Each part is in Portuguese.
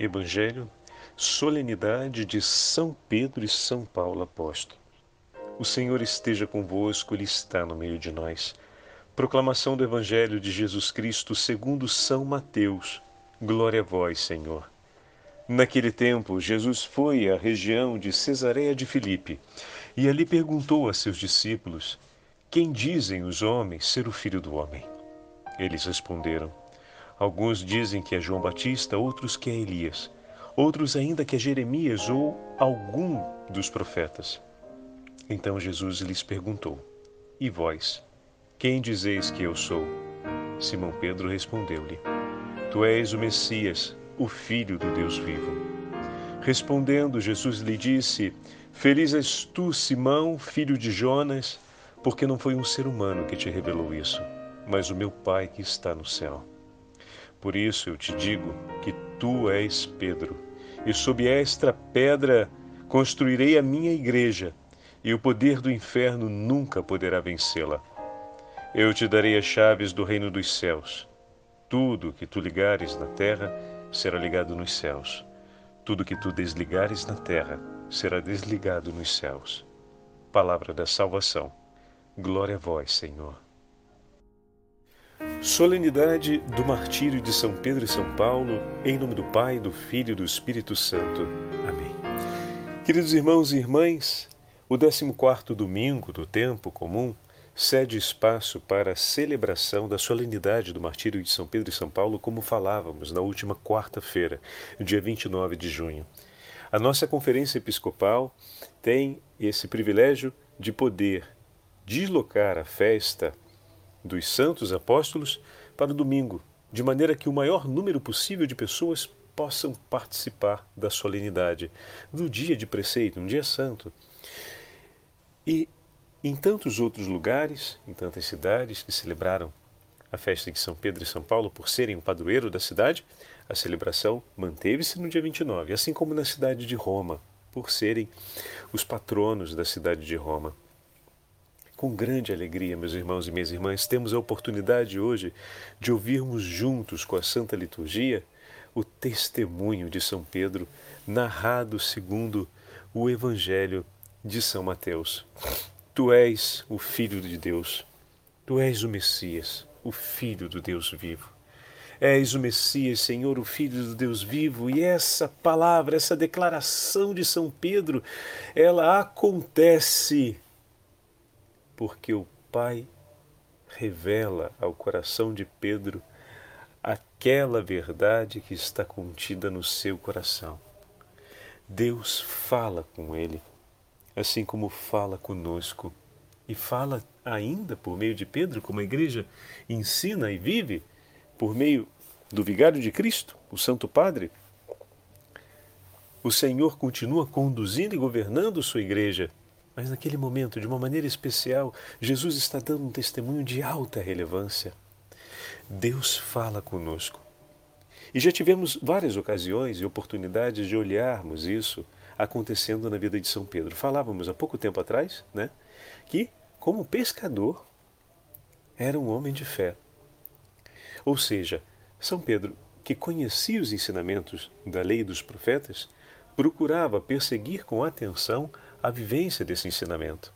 Evangelho, solenidade de São Pedro e São Paulo Apóstolo. O Senhor esteja convosco, Ele está no meio de nós. Proclamação do Evangelho de Jesus Cristo segundo São Mateus. Glória a vós, Senhor. Naquele tempo, Jesus foi à região de Cesareia de Filipe e ali perguntou a seus discípulos: Quem dizem os homens ser o filho do homem? Eles responderam: Alguns dizem que é João Batista, outros que é Elias, outros ainda que é Jeremias ou algum dos profetas. Então Jesus lhes perguntou: E vós, quem dizeis que eu sou? Simão Pedro respondeu-lhe: Tu és o Messias, o Filho do Deus vivo. Respondendo, Jesus lhe disse: Feliz és tu, Simão, filho de Jonas, porque não foi um ser humano que te revelou isso, mas o meu Pai que está no céu. Por isso eu te digo que tu és Pedro, e sob esta pedra construirei a minha igreja, e o poder do inferno nunca poderá vencê-la. Eu te darei as chaves do reino dos céus. Tudo que tu ligares na terra será ligado nos céus. Tudo que tu desligares na terra será desligado nos céus. Palavra da salvação. Glória a vós, Senhor. Solenidade do Martírio de São Pedro e São Paulo, em nome do Pai, do Filho e do Espírito Santo. Amém. Queridos irmãos e irmãs, o 14 domingo do tempo comum cede espaço para a celebração da solenidade do Martírio de São Pedro e São Paulo, como falávamos na última quarta-feira, dia 29 de junho. A nossa conferência episcopal tem esse privilégio de poder deslocar a festa dos santos apóstolos para o domingo, de maneira que o maior número possível de pessoas possam participar da solenidade, do dia de preceito, um dia santo. E em tantos outros lugares, em tantas cidades que celebraram a festa de São Pedro e São Paulo por serem o padroeiro da cidade, a celebração manteve-se no dia 29, assim como na cidade de Roma, por serem os patronos da cidade de Roma. Com grande alegria, meus irmãos e minhas irmãs, temos a oportunidade hoje de ouvirmos juntos com a Santa Liturgia o testemunho de São Pedro, narrado segundo o Evangelho de São Mateus. Tu és o Filho de Deus, tu és o Messias, o Filho do Deus vivo. És o Messias, Senhor, o Filho do Deus vivo, e essa palavra, essa declaração de São Pedro, ela acontece porque o Pai revela ao coração de Pedro aquela verdade que está contida no seu coração. Deus fala com ele, assim como fala conosco, e fala ainda por meio de Pedro, como a igreja ensina e vive, por meio do Vigário de Cristo, o Santo Padre. O Senhor continua conduzindo e governando sua igreja mas naquele momento, de uma maneira especial, Jesus está dando um testemunho de alta relevância. Deus fala conosco. E já tivemos várias ocasiões e oportunidades de olharmos isso acontecendo na vida de São Pedro. Falávamos há pouco tempo atrás, né, que como pescador era um homem de fé. Ou seja, São Pedro, que conhecia os ensinamentos da lei dos profetas, procurava perseguir com atenção a vivência desse ensinamento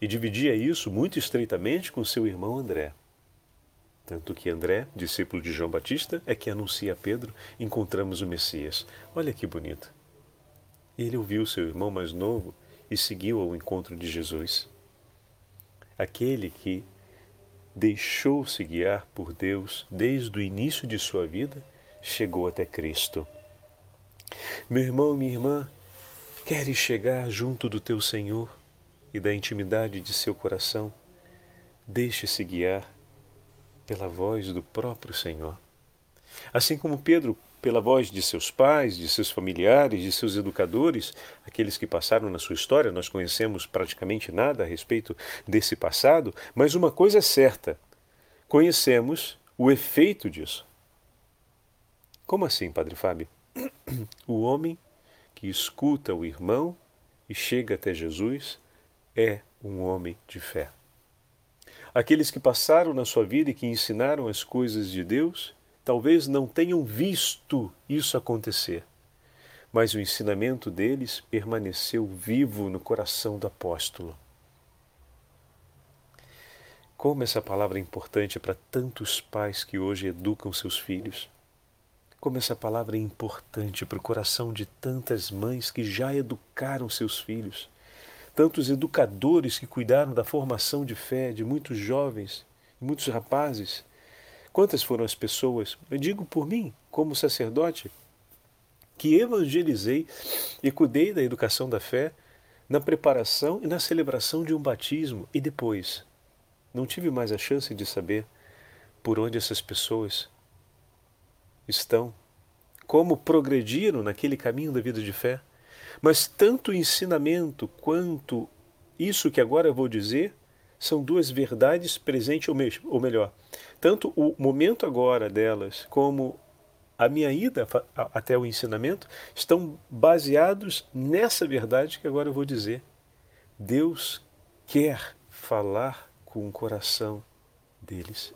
e dividia isso muito estreitamente com seu irmão André. Tanto que André, discípulo de João Batista, é que anuncia a Pedro: encontramos o Messias. Olha que bonito. Ele ouviu seu irmão mais novo e seguiu ao encontro de Jesus. Aquele que deixou-se guiar por Deus desde o início de sua vida, chegou até Cristo. Meu irmão minha irmã, Queres chegar junto do teu Senhor e da intimidade de seu coração? Deixe-se guiar pela voz do próprio Senhor. Assim como Pedro, pela voz de seus pais, de seus familiares, de seus educadores, aqueles que passaram na sua história, nós conhecemos praticamente nada a respeito desse passado, mas uma coisa é certa: conhecemos o efeito disso. Como assim, Padre Fábio? O homem que escuta o irmão e chega até Jesus é um homem de fé. Aqueles que passaram na sua vida e que ensinaram as coisas de Deus, talvez não tenham visto isso acontecer, mas o ensinamento deles permaneceu vivo no coração do apóstolo. Como essa palavra é importante para tantos pais que hoje educam seus filhos. Como essa palavra é importante para o coração de tantas mães que já educaram seus filhos, tantos educadores que cuidaram da formação de fé de muitos jovens muitos rapazes. Quantas foram as pessoas, eu digo por mim, como sacerdote, que evangelizei e cuidei da educação da fé na preparação e na celebração de um batismo e depois não tive mais a chance de saber por onde essas pessoas estão, como progrediram naquele caminho da vida de fé. Mas tanto o ensinamento quanto isso que agora eu vou dizer são duas verdades presentes, ou melhor, tanto o momento agora delas como a minha ida até o ensinamento estão baseados nessa verdade que agora eu vou dizer. Deus quer falar com o coração deles.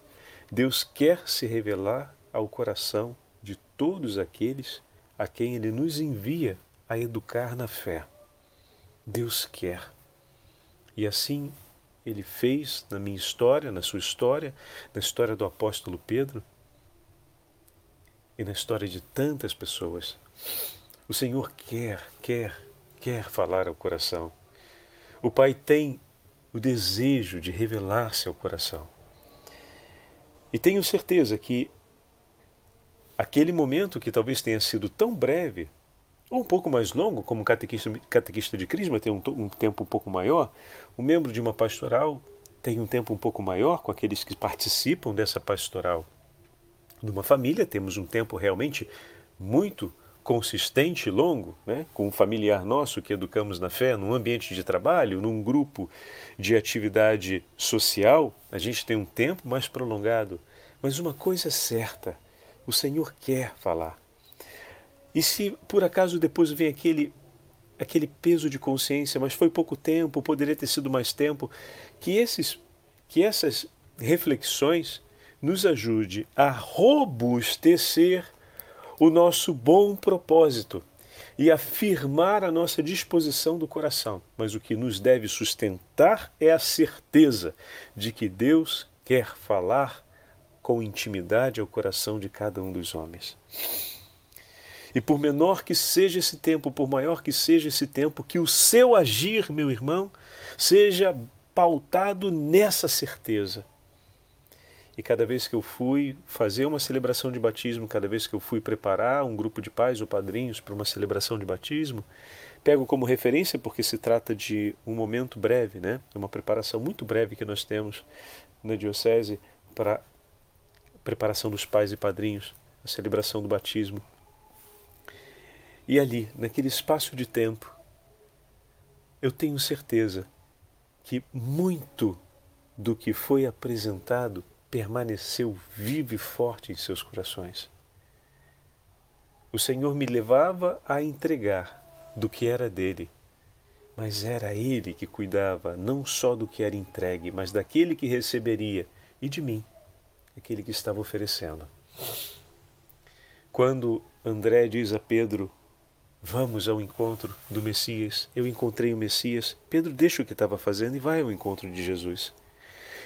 Deus quer se revelar ao coração de todos aqueles a quem Ele nos envia a educar na fé. Deus quer. E assim Ele fez na minha história, na sua história, na história do apóstolo Pedro e na história de tantas pessoas. O Senhor quer, quer, quer falar ao coração. O Pai tem o desejo de revelar-se ao coração. E tenho certeza que aquele momento que talvez tenha sido tão breve, ou um pouco mais longo, como catequista, catequista de Crisma tem um, um tempo um pouco maior, o membro de uma pastoral tem um tempo um pouco maior com aqueles que participam dessa pastoral. Numa família temos um tempo realmente muito consistente e longo, né, com um familiar nosso que educamos na fé, num ambiente de trabalho, num grupo de atividade social, a gente tem um tempo mais prolongado. Mas uma coisa é certa: o Senhor quer falar. E se por acaso depois vem aquele aquele peso de consciência, mas foi pouco tempo, poderia ter sido mais tempo, que esses que essas reflexões nos ajude a robustecer o nosso bom propósito e afirmar a nossa disposição do coração. Mas o que nos deve sustentar é a certeza de que Deus quer falar com intimidade ao coração de cada um dos homens. E por menor que seja esse tempo, por maior que seja esse tempo, que o seu agir, meu irmão, seja pautado nessa certeza e cada vez que eu fui fazer uma celebração de batismo, cada vez que eu fui preparar um grupo de pais ou padrinhos para uma celebração de batismo, pego como referência porque se trata de um momento breve, né? Uma preparação muito breve que nós temos na diocese para preparação dos pais e padrinhos, a celebração do batismo. E ali, naquele espaço de tempo, eu tenho certeza que muito do que foi apresentado permaneceu vivo e forte em seus corações. O Senhor me levava a entregar do que era dele, mas era ele que cuidava não só do que era entregue, mas daquele que receberia e de mim, aquele que estava oferecendo. Quando André diz a Pedro: Vamos ao encontro do Messias. Eu encontrei o Messias. Pedro deixa o que estava fazendo e vai ao encontro de Jesus.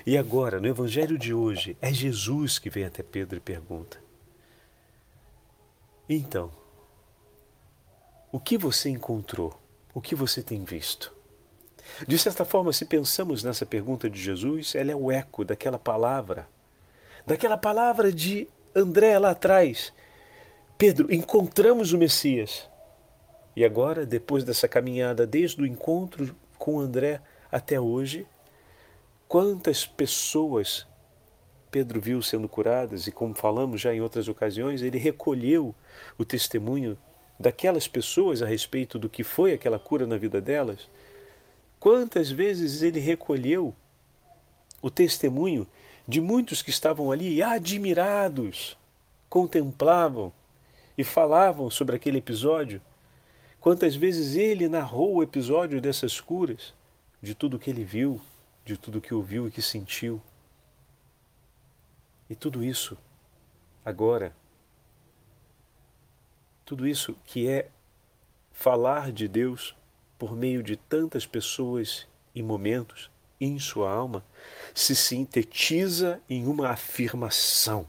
E agora, no Evangelho de hoje, é Jesus que vem até Pedro e pergunta: Então, o que você encontrou? O que você tem visto? De certa forma, se pensamos nessa pergunta de Jesus, ela é o eco daquela palavra, daquela palavra de André lá atrás. Pedro, encontramos o Messias. E agora, depois dessa caminhada, desde o encontro com André até hoje, Quantas pessoas Pedro viu sendo curadas e, como falamos já em outras ocasiões, ele recolheu o testemunho daquelas pessoas a respeito do que foi aquela cura na vida delas? Quantas vezes ele recolheu o testemunho de muitos que estavam ali admirados, contemplavam e falavam sobre aquele episódio? Quantas vezes ele narrou o episódio dessas curas, de tudo que ele viu, de tudo que ouviu e que sentiu. E tudo isso, agora, tudo isso que é falar de Deus por meio de tantas pessoas e momentos em sua alma se sintetiza em uma afirmação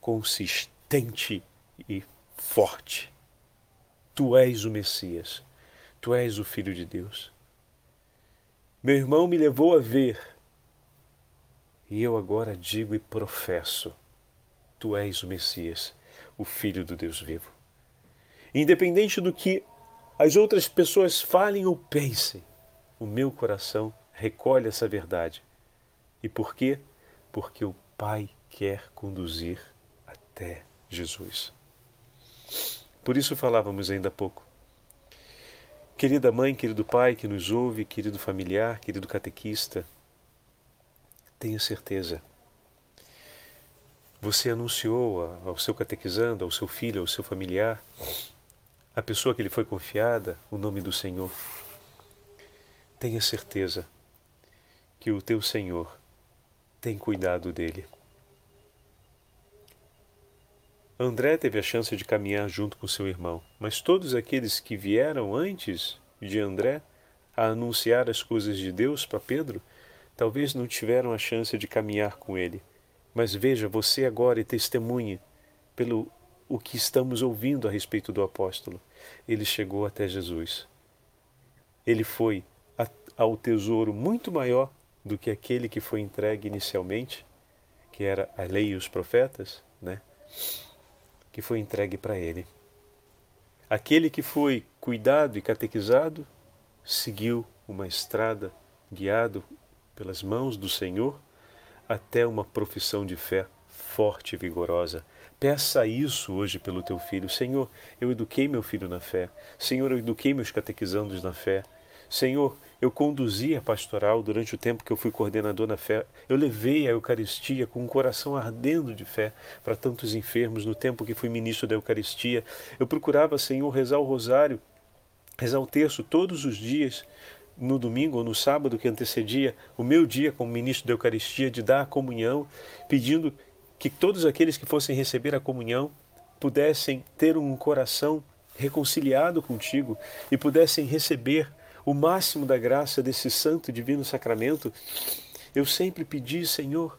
consistente e forte. Tu és o Messias, tu és o Filho de Deus. Meu irmão me levou a ver, e eu agora digo e professo: Tu és o Messias, o Filho do Deus vivo. Independente do que as outras pessoas falem ou pensem, o meu coração recolhe essa verdade. E por quê? Porque o Pai quer conduzir até Jesus. Por isso falávamos ainda há pouco. Querida mãe, querido pai que nos ouve, querido familiar, querido catequista, tenha certeza. Você anunciou ao seu catequizando, ao seu filho, ao seu familiar, a pessoa que lhe foi confiada, o nome do Senhor. Tenha certeza que o teu Senhor tem cuidado dele. André teve a chance de caminhar junto com seu irmão, mas todos aqueles que vieram antes de André a anunciar as coisas de Deus para Pedro, talvez não tiveram a chance de caminhar com ele. Mas veja, você agora e testemunhe pelo o que estamos ouvindo a respeito do apóstolo. Ele chegou até Jesus. Ele foi ao tesouro muito maior do que aquele que foi entregue inicialmente, que era a lei e os profetas, né? que foi entregue para ele. Aquele que foi cuidado e catequizado seguiu uma estrada guiado pelas mãos do Senhor até uma profissão de fé forte e vigorosa. Peça isso hoje pelo teu filho. Senhor, eu eduquei meu filho na fé. Senhor, eu eduquei meus catequizandos na fé. Senhor, eu conduzi a pastoral durante o tempo que eu fui coordenador na fé. Eu levei a Eucaristia com um coração ardendo de fé para tantos enfermos no tempo que fui ministro da Eucaristia. Eu procurava, Senhor, rezar o rosário, rezar o terço todos os dias, no domingo ou no sábado que antecedia o meu dia como ministro da Eucaristia, de dar a comunhão, pedindo que todos aqueles que fossem receber a comunhão pudessem ter um coração reconciliado contigo e pudessem receber o máximo da graça desse santo divino sacramento, eu sempre pedi, Senhor,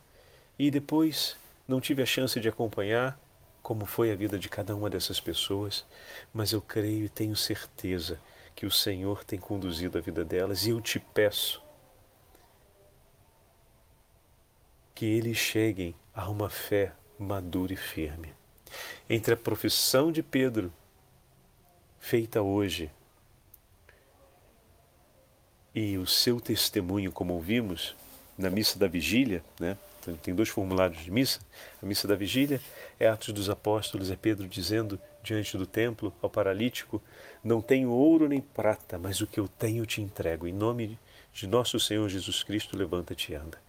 e depois não tive a chance de acompanhar como foi a vida de cada uma dessas pessoas, mas eu creio e tenho certeza que o Senhor tem conduzido a vida delas e eu te peço que eles cheguem a uma fé madura e firme. Entre a profissão de Pedro, feita hoje, e o seu testemunho, como ouvimos na missa da vigília, né? tem dois formulários de missa. A missa da vigília é Atos dos Apóstolos, é Pedro dizendo diante do templo ao paralítico: Não tenho ouro nem prata, mas o que eu tenho te entrego. Em nome de nosso Senhor Jesus Cristo, levanta-te e anda.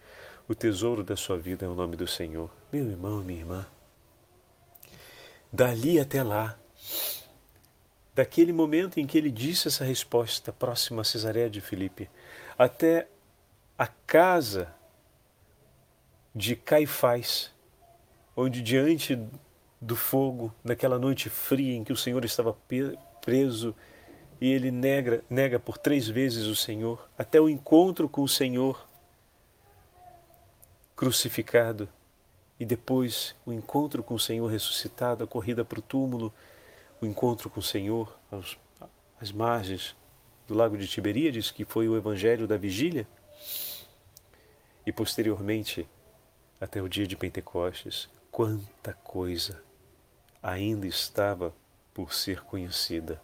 O tesouro da sua vida é o nome do Senhor. Meu irmão minha irmã, dali até lá, daquele momento em que ele disse essa resposta próxima a Cesareia de Filipe, até a casa de Caifás, onde diante do fogo, naquela noite fria em que o Senhor estava preso e ele nega, nega por três vezes o Senhor, até o encontro com o Senhor crucificado e depois o encontro com o Senhor ressuscitado, a corrida para o túmulo, o encontro com o Senhor aos, às margens do lago de Tiberíades, que foi o evangelho da vigília, e posteriormente até o dia de Pentecostes, quanta coisa ainda estava por ser conhecida,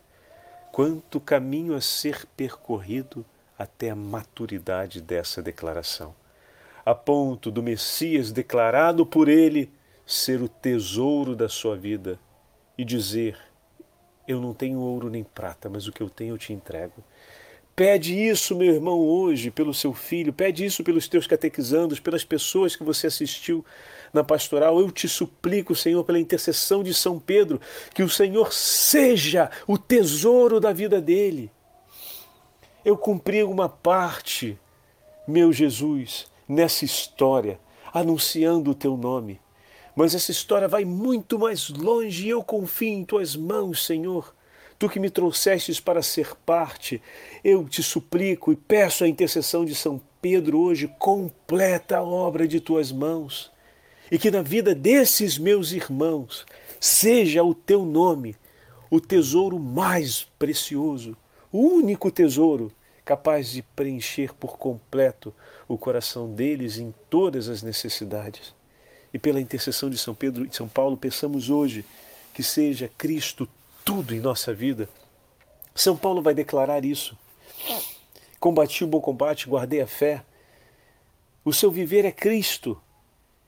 quanto caminho a ser percorrido até a maturidade dessa declaração, a ponto do Messias declarado por ele ser o tesouro da sua vida e dizer: eu não tenho ouro nem prata, mas o que eu tenho eu te entrego. Pede isso, meu irmão, hoje, pelo seu filho, pede isso pelos teus catequizandos, pelas pessoas que você assistiu na pastoral. Eu te suplico, Senhor, pela intercessão de São Pedro, que o Senhor seja o tesouro da vida dele. Eu cumpri uma parte, meu Jesus, nessa história, anunciando o teu nome. Mas essa história vai muito mais longe e eu confio em tuas mãos, Senhor. tu que me trouxestes para ser parte, eu te suplico e peço a intercessão de São Pedro hoje, completa a obra de tuas mãos. E que na vida desses meus irmãos seja o teu nome o tesouro mais precioso, o único tesouro capaz de preencher por completo o coração deles em todas as necessidades. E pela intercessão de São Pedro e São Paulo, pensamos hoje que seja Cristo tudo em nossa vida. São Paulo vai declarar isso. Combati o bom combate, guardei a fé. O seu viver é Cristo.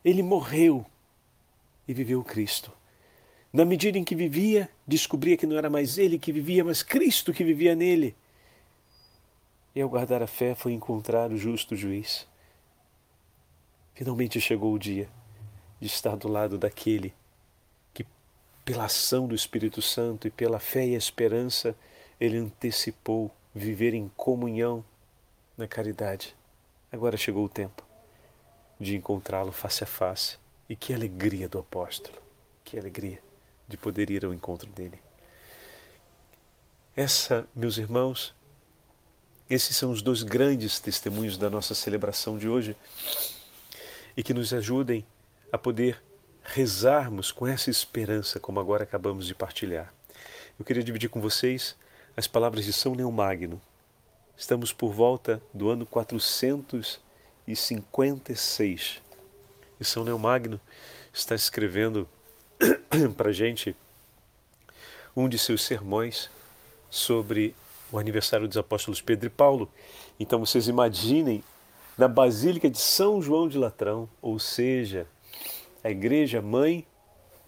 Ele morreu e viveu Cristo. Na medida em que vivia, descobria que não era mais ele que vivia, mas Cristo que vivia nele. E ao guardar a fé, foi encontrar o justo juiz. Finalmente chegou o dia de estar do lado daquele que, pela ação do Espírito Santo e pela fé e esperança, ele antecipou viver em comunhão na caridade. Agora chegou o tempo de encontrá-lo face a face. E que alegria do apóstolo, que alegria de poder ir ao encontro dele. Essa, meus irmãos, esses são os dois grandes testemunhos da nossa celebração de hoje e que nos ajudem a poder rezarmos com essa esperança, como agora acabamos de partilhar. Eu queria dividir com vocês as palavras de São Leão. Estamos por volta do ano 456 e São Leão está escrevendo para a gente um de seus sermões sobre o aniversário dos apóstolos Pedro e Paulo. Então vocês imaginem na Basílica de São João de Latrão, ou seja, a igreja mãe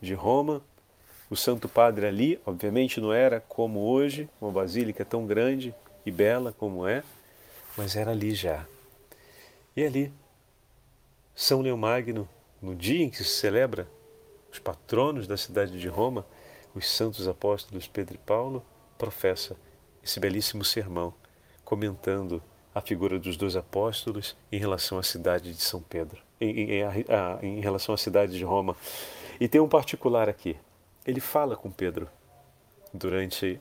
de Roma, o Santo Padre ali, obviamente não era como hoje, uma basílica tão grande e bela como é, mas era ali já. E ali, São Leão Magno, no dia em que se celebra os patronos da cidade de Roma, os santos apóstolos Pedro e Paulo, professa esse belíssimo sermão, comentando a figura dos dois apóstolos em relação à cidade de São Pedro, em, em, a, em relação à cidade de Roma. E tem um particular aqui. Ele fala com Pedro durante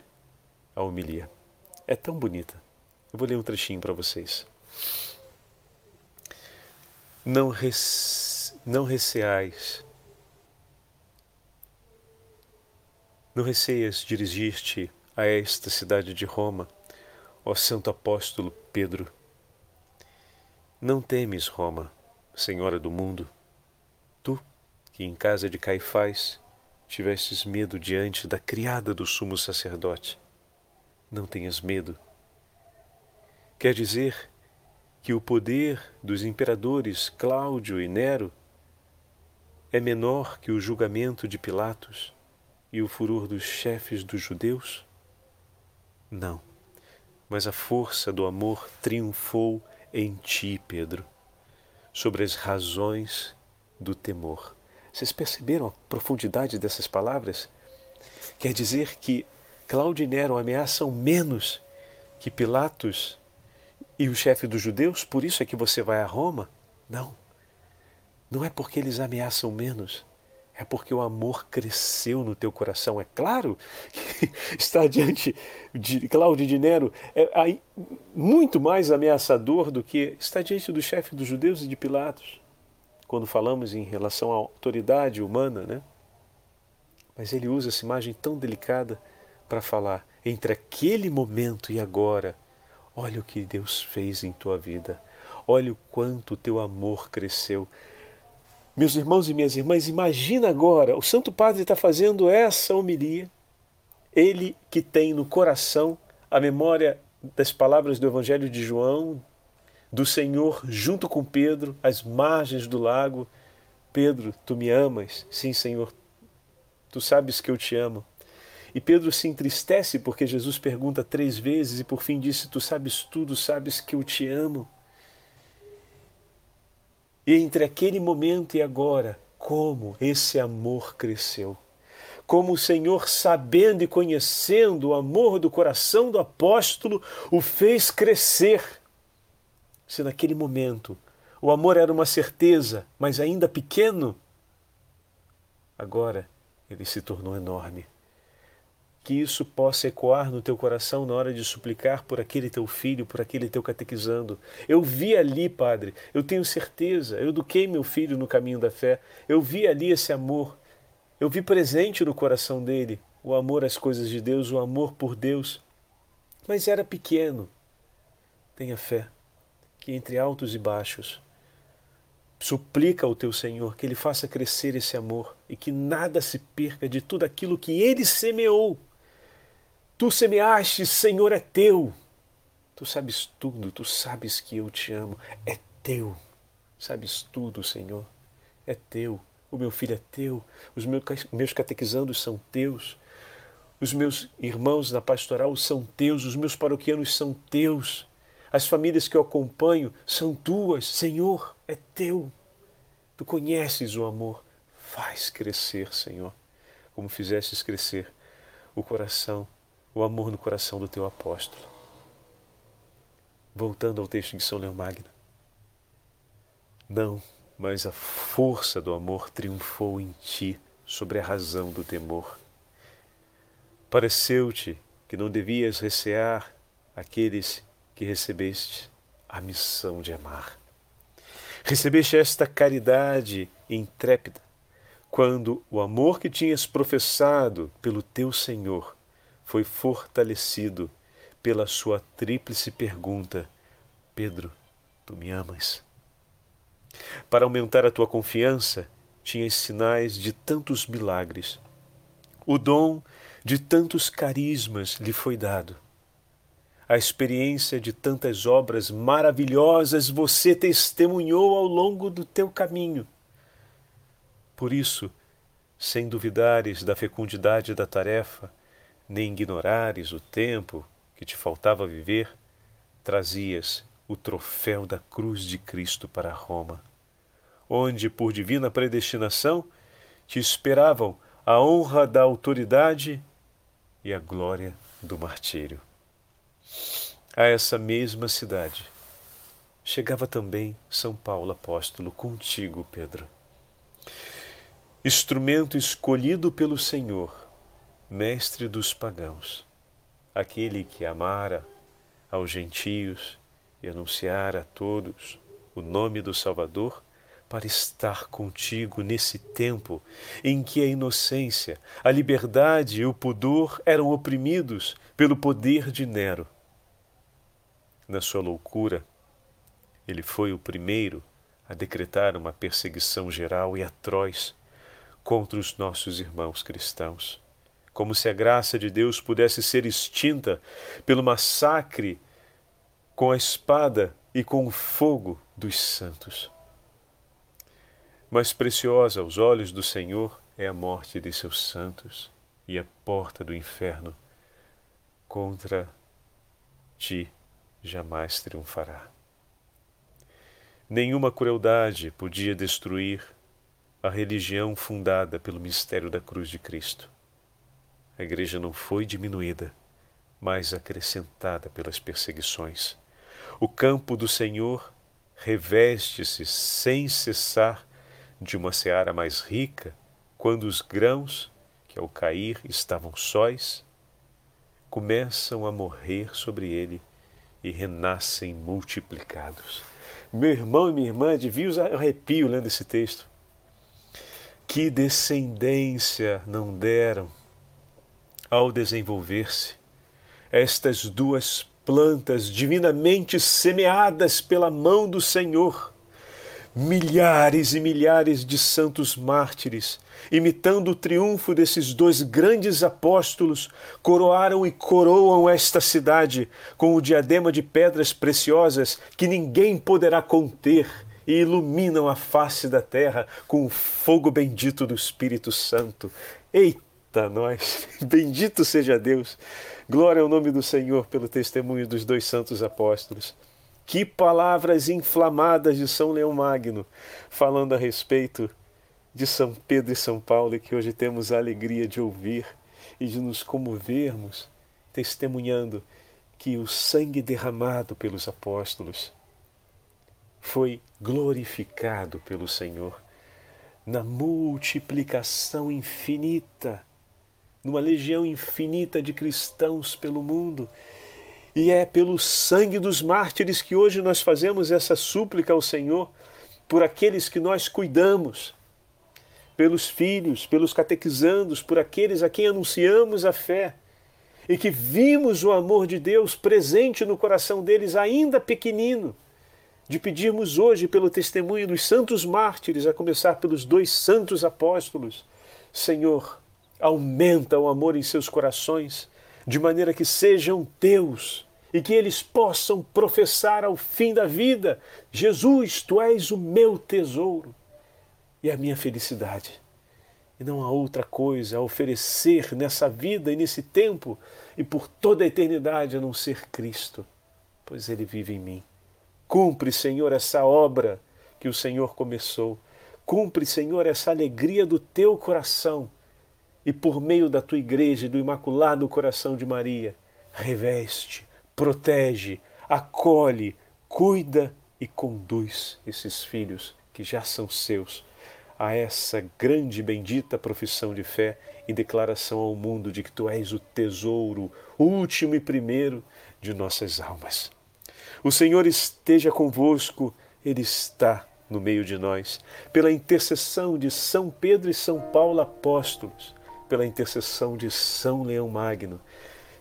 a homilia. É tão bonita. Eu vou ler um trechinho para vocês. Não, rece... não receais Não receias dirigir-te a esta cidade de Roma, ó Santo Apóstolo Pedro. Não temes, Roma, Senhora do mundo, tu que em casa de Caifás tivestes medo diante da criada do sumo sacerdote. Não tenhas medo. Quer dizer que o poder dos imperadores Cláudio e Nero é menor que o julgamento de Pilatos e o furor dos chefes dos judeus? Não, mas a força do amor triunfou em ti, Pedro, sobre as razões do temor. Vocês perceberam a profundidade dessas palavras? Quer dizer que Cláudio e Nero ameaçam menos que Pilatos e o chefe dos judeus, por isso é que você vai a Roma? Não. Não é porque eles ameaçam menos, é porque o amor cresceu no teu coração. É claro que estar diante de Cláudio de Nero é muito mais ameaçador do que estar diante do chefe dos judeus e de Pilatos, quando falamos em relação à autoridade humana, né? Mas ele usa essa imagem tão delicada para falar entre aquele momento e agora. Olha o que Deus fez em tua vida. Olha o quanto teu amor cresceu. Meus irmãos e minhas irmãs, imagina agora, o Santo Padre está fazendo essa homilia, ele que tem no coração a memória das palavras do Evangelho de João, do Senhor junto com Pedro, às margens do lago. Pedro, tu me amas? Sim, Senhor, tu sabes que eu te amo. E Pedro se entristece porque Jesus pergunta três vezes e por fim disse: Tu sabes tudo, sabes que eu te amo. E entre aquele momento e agora, como esse amor cresceu. Como o Senhor, sabendo e conhecendo o amor do coração do apóstolo, o fez crescer. Se naquele momento o amor era uma certeza, mas ainda pequeno, agora ele se tornou enorme. Que isso possa ecoar no teu coração na hora de suplicar por aquele teu filho, por aquele teu catequizando. Eu vi ali, Padre, eu tenho certeza, eu eduquei meu filho no caminho da fé, eu vi ali esse amor, eu vi presente no coração dele o amor às coisas de Deus, o amor por Deus, mas era pequeno. Tenha fé que entre altos e baixos, suplica ao teu Senhor que Ele faça crescer esse amor e que nada se perca de tudo aquilo que Ele semeou Tu semeaste, Senhor, é teu. Tu sabes tudo, tu sabes que eu te amo. É teu. Sabes tudo, Senhor. É teu. O meu filho é teu. Os meus catequizandos são teus. Os meus irmãos na pastoral são teus. Os meus paroquianos são teus. As famílias que eu acompanho são tuas. Senhor, é teu. Tu conheces o amor. Faz crescer, Senhor, como fizestes crescer o coração o amor no coração do teu apóstolo. Voltando ao texto de São Leão Magno. Não, mas a força do amor triunfou em ti sobre a razão do temor. Pareceu-te que não devias recear aqueles que recebeste a missão de amar. Recebeste esta caridade intrépida quando o amor que tinhas professado pelo teu Senhor foi fortalecido pela sua tríplice pergunta: Pedro, tu me amas? Para aumentar a tua confiança, tinhas sinais de tantos milagres. O dom de tantos carismas lhe foi dado. A experiência de tantas obras maravilhosas você testemunhou ao longo do teu caminho. Por isso, sem duvidares da fecundidade da tarefa, nem ignorares o tempo que te faltava viver, trazias o troféu da cruz de Cristo para Roma, onde, por divina predestinação, te esperavam a honra da autoridade e a glória do martírio. A essa mesma cidade chegava também São Paulo apóstolo contigo, Pedro. Instrumento escolhido pelo Senhor mestre dos pagãos, aquele que amara aos gentios e anunciara a todos o nome do Salvador, para estar contigo nesse tempo em que a inocência, a liberdade e o pudor eram oprimidos pelo poder de Nero. Na sua loucura, ele foi o primeiro a decretar uma perseguição geral e atroz contra os nossos irmãos cristãos como se a graça de Deus pudesse ser extinta pelo massacre com a espada e com o fogo dos santos. Mais preciosa aos olhos do Senhor é a morte de seus santos e a porta do inferno contra ti jamais triunfará. Nenhuma crueldade podia destruir a religião fundada pelo mistério da cruz de Cristo. A igreja não foi diminuída, mas acrescentada pelas perseguições. O campo do Senhor reveste-se sem cessar de uma seara mais rica, quando os grãos, que ao cair estavam sóis, começam a morrer sobre ele e renascem multiplicados. Meu irmão e minha irmã, devia usar arrepio lendo esse texto. Que descendência não deram ao desenvolver-se, estas duas plantas divinamente semeadas pela mão do Senhor, milhares e milhares de santos mártires, imitando o triunfo desses dois grandes apóstolos, coroaram e coroam esta cidade com o diadema de pedras preciosas que ninguém poderá conter e iluminam a face da terra com o fogo bendito do Espírito Santo. Eita! Eita, nós! Bendito seja Deus! Glória ao nome do Senhor pelo testemunho dos dois santos apóstolos. Que palavras inflamadas de São Leão Magno, falando a respeito de São Pedro e São Paulo, que hoje temos a alegria de ouvir e de nos comovermos, testemunhando que o sangue derramado pelos apóstolos foi glorificado pelo Senhor na multiplicação infinita numa legião infinita de cristãos pelo mundo. E é pelo sangue dos mártires que hoje nós fazemos essa súplica ao Senhor por aqueles que nós cuidamos, pelos filhos, pelos catequizandos, por aqueles a quem anunciamos a fé e que vimos o amor de Deus presente no coração deles ainda pequenino, de pedirmos hoje pelo testemunho dos santos mártires, a começar pelos dois santos apóstolos, Senhor, aumenta o amor em seus corações, de maneira que sejam teus e que eles possam professar ao fim da vida: Jesus, tu és o meu tesouro e a minha felicidade. E não há outra coisa a oferecer nessa vida e nesse tempo e por toda a eternidade a não ser Cristo, pois Ele vive em mim. Cumpre, Senhor, essa obra que o Senhor começou. Cumpre, Senhor, essa alegria do teu coração. E por meio da tua igreja e do Imaculado Coração de Maria, reveste, protege, acolhe, cuida e conduz esses filhos que já são seus a essa grande e bendita profissão de fé e declaração ao mundo de que tu és o tesouro último e primeiro de nossas almas. O Senhor esteja convosco, Ele está no meio de nós. Pela intercessão de São Pedro e São Paulo apóstolos, pela intercessão de São Leão Magno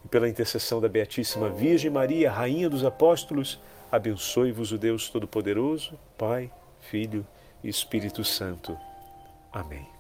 e pela intercessão da Beatíssima Virgem Maria, Rainha dos Apóstolos, abençoe-vos o Deus Todo-Poderoso, Pai, Filho e Espírito Santo. Amém.